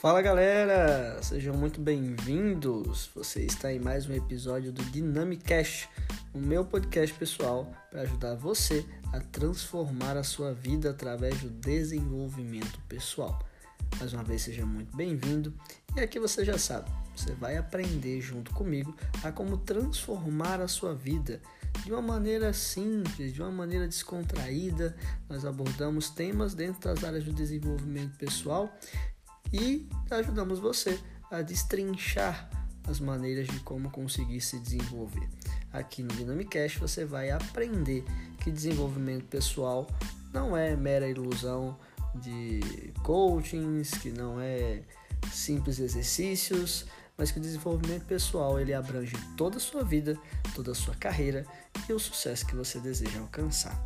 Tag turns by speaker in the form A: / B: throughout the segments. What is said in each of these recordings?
A: Fala galera, sejam muito bem-vindos. Você está em mais um episódio do Dynamicast, o meu podcast pessoal para ajudar você a transformar a sua vida através do desenvolvimento pessoal. Mais uma vez, seja muito bem-vindo. E aqui você já sabe, você vai aprender junto comigo a como transformar a sua vida de uma maneira simples, de uma maneira descontraída. Nós abordamos temas dentro das áreas do desenvolvimento pessoal e ajudamos você a destrinchar as maneiras de como conseguir se desenvolver. Aqui no Dynamicast você vai aprender que desenvolvimento pessoal não é mera ilusão de coachings, que não é simples exercícios, mas que o desenvolvimento pessoal ele abrange toda a sua vida, toda a sua carreira e o sucesso que você deseja alcançar.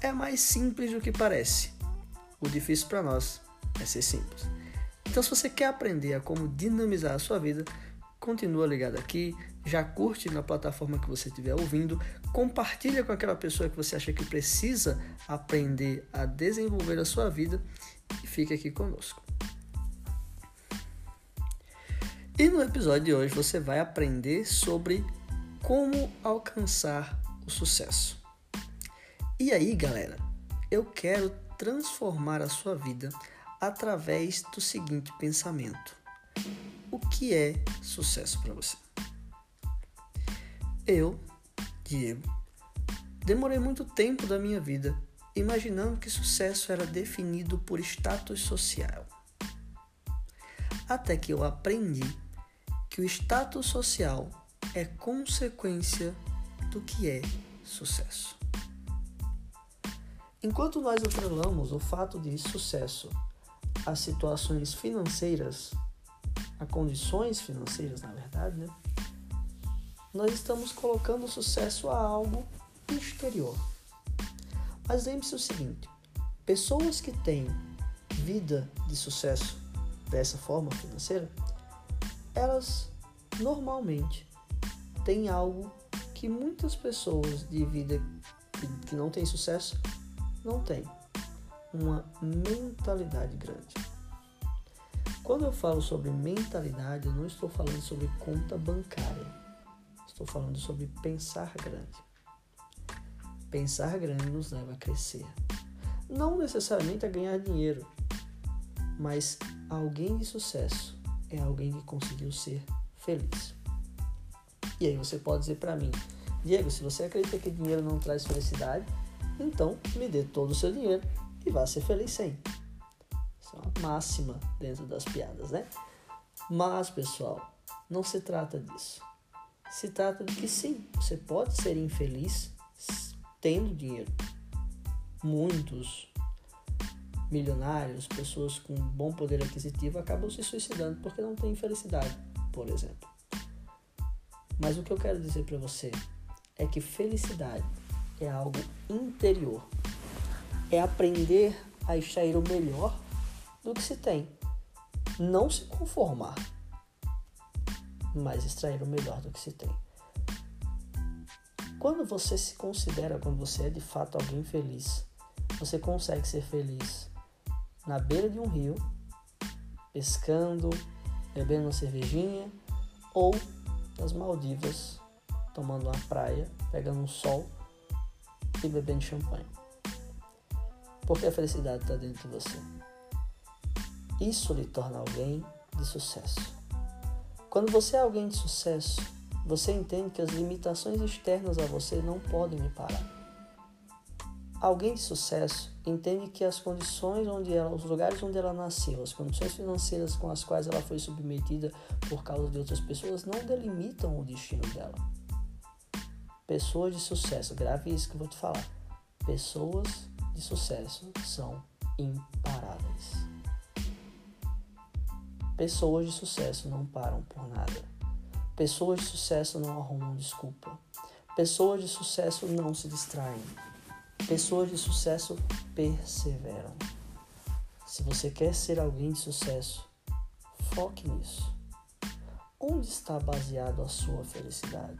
A: É mais simples do que parece. O difícil para nós é ser simples. Então, se você quer aprender a como dinamizar a sua vida, continua ligado aqui, já curte na plataforma que você estiver ouvindo, compartilha com aquela pessoa que você acha que precisa aprender a desenvolver a sua vida e fique aqui conosco. E no episódio de hoje você vai aprender sobre como alcançar o sucesso. E aí, galera, eu quero transformar a sua vida através do seguinte pensamento: O que é sucesso para você? Eu, Diego, demorei muito tempo da minha vida imaginando que sucesso era definido por status social. Até que eu aprendi que o status social é consequência do que é sucesso. Enquanto nós atrelamos o fato de sucesso a situações financeiras, a condições financeiras, na verdade, né? Nós estamos colocando o sucesso a algo exterior. Mas lembre-se o seguinte: pessoas que têm vida de sucesso dessa forma financeira, elas normalmente têm algo que muitas pessoas de vida que não têm sucesso não têm uma mentalidade grande. Quando eu falo sobre mentalidade, eu não estou falando sobre conta bancária. Estou falando sobre pensar grande. Pensar grande nos leva a crescer. Não necessariamente a ganhar dinheiro, mas alguém de sucesso é alguém que conseguiu ser feliz. E aí você pode dizer para mim, Diego, se você acredita que dinheiro não traz felicidade, então me dê todo o seu dinheiro e vá ser feliz sem. Isso é uma máxima dentro das piadas, né? Mas, pessoal, não se trata disso. Se trata de que sim, você pode ser infeliz tendo dinheiro. Muitos milionários, pessoas com bom poder aquisitivo acabam se suicidando porque não têm felicidade, por exemplo. Mas o que eu quero dizer para você é que felicidade é algo interior é aprender a extrair o melhor do que se tem. Não se conformar, mas extrair o melhor do que se tem. Quando você se considera, quando você é de fato alguém feliz, você consegue ser feliz na beira de um rio, pescando, bebendo uma cervejinha ou nas Maldivas, tomando uma praia, pegando um sol e bebendo champanhe. Porque a felicidade está dentro de você. Isso lhe torna alguém de sucesso. Quando você é alguém de sucesso, você entende que as limitações externas a você não podem lhe parar. Alguém de sucesso entende que as condições onde ela, os lugares onde ela nasceu, as condições financeiras com as quais ela foi submetida por causa de outras pessoas não delimitam o destino dela. Pessoas de sucesso, grave isso que eu vou te falar. Pessoas de sucesso são imparáveis. Pessoas de sucesso não param por nada. Pessoas de sucesso não arrumam desculpa. Pessoas de sucesso não se distraem. Pessoas de sucesso perseveram. Se você quer ser alguém de sucesso, foque nisso. Onde está baseado a sua felicidade?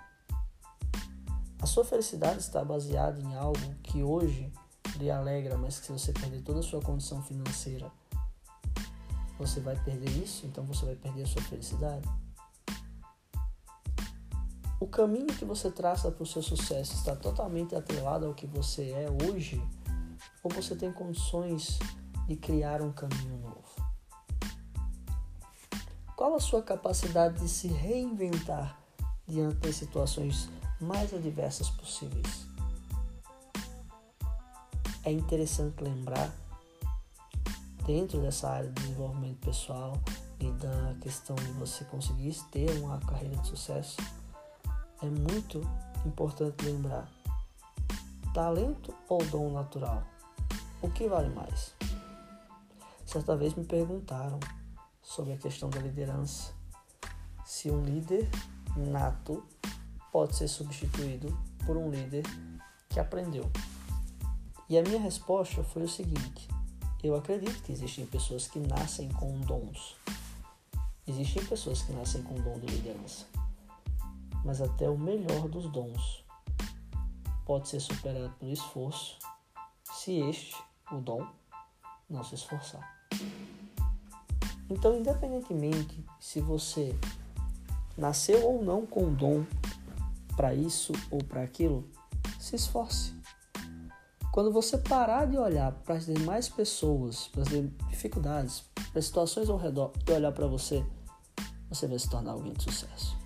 A: A sua felicidade está baseada em algo que hoje lhe alegra, mas que se você perder toda a sua condição financeira, você vai perder isso, então você vai perder a sua felicidade. O caminho que você traça para o seu sucesso está totalmente atrelado ao que você é hoje? Ou você tem condições de criar um caminho novo? Qual a sua capacidade de se reinventar diante das situações mais adversas possíveis? É interessante lembrar, dentro dessa área de desenvolvimento pessoal e da questão de você conseguir ter uma carreira de sucesso, é muito importante lembrar: talento ou dom natural? O que vale mais? Certa vez me perguntaram sobre a questão da liderança, se um líder nato pode ser substituído por um líder que aprendeu. E a minha resposta foi o seguinte: eu acredito que existem pessoas que nascem com dons. Existem pessoas que nascem com dom de liderança mas até o melhor dos dons pode ser superado pelo esforço se este, o dom, não se esforçar. Então, independentemente se você nasceu ou não com dom para isso ou para aquilo, se esforce. Quando você parar de olhar para as demais pessoas, para as dificuldades, para as situações ao redor e olhar para você, você vai se tornar alguém de sucesso.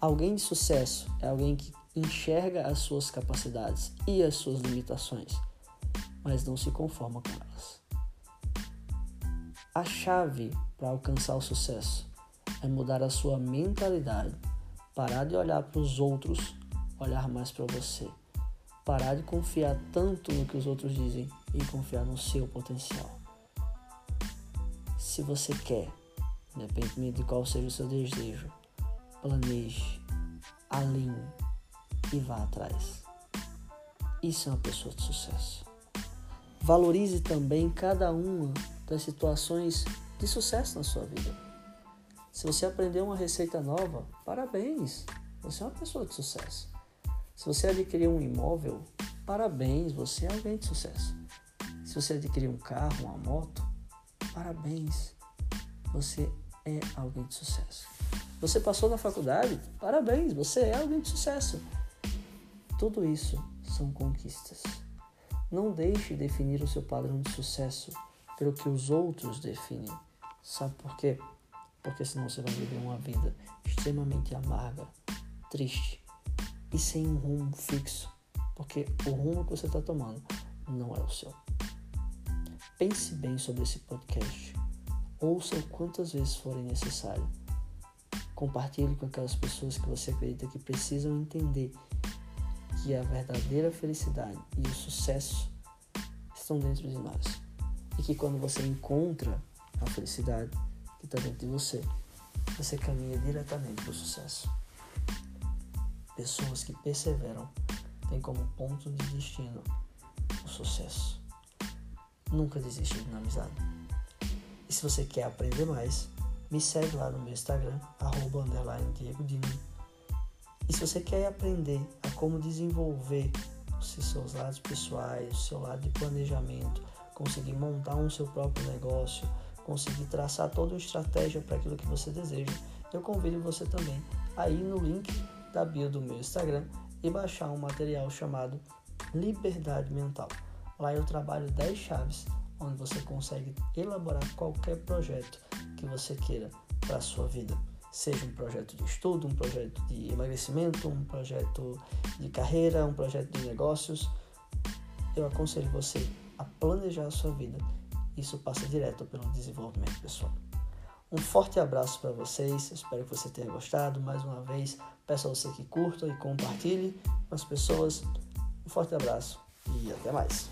A: Alguém de sucesso é alguém que enxerga as suas capacidades e as suas limitações, mas não se conforma com elas. A chave para alcançar o sucesso é mudar a sua mentalidade, parar de olhar para os outros, olhar mais para você, parar de confiar tanto no que os outros dizem e confiar no seu potencial. Se você quer, independente de qual seja o seu desejo, planeje, alinhe e vá atrás. Isso é uma pessoa de sucesso. Valorize também cada uma das situações de sucesso na sua vida. Se você aprendeu uma receita nova, parabéns, você é uma pessoa de sucesso. Se você adquiriu um imóvel, parabéns, você é alguém de sucesso. Se você adquiriu um carro, uma moto, parabéns, você é alguém de sucesso. Você passou na faculdade? Parabéns, você é alguém de sucesso. Tudo isso são conquistas. Não deixe definir o seu padrão de sucesso pelo que os outros definem. Sabe por quê? Porque senão você vai viver uma vida extremamente amarga, triste e sem um rumo fixo. Porque o rumo que você está tomando não é o seu. Pense bem sobre esse podcast. Ouça quantas vezes forem necessário Compartilhe com aquelas pessoas que você acredita que precisam entender que a verdadeira felicidade e o sucesso estão dentro de nós. E que quando você encontra a felicidade que está dentro de você, você caminha diretamente para o sucesso. Pessoas que perseveram têm como ponto de destino o sucesso. Nunca desista de uma amizade. E se você quer aprender mais, me segue lá no meu Instagram, arroba Diego Dino. E se você quer aprender a como desenvolver os seus lados pessoais, o seu lado de planejamento, conseguir montar um seu próprio negócio, conseguir traçar toda uma estratégia para aquilo que você deseja, eu convido você também a ir no link da bio do meu Instagram e baixar um material chamado Liberdade Mental. Lá eu trabalho 10 chaves onde você consegue elaborar qualquer projeto que você queira para a sua vida. Seja um projeto de estudo, um projeto de emagrecimento, um projeto de carreira, um projeto de negócios. Eu aconselho você a planejar a sua vida. Isso passa direto pelo desenvolvimento pessoal. Um forte abraço para vocês, espero que você tenha gostado. Mais uma vez, peço a você que curta e compartilhe com as pessoas. Um forte abraço e até mais.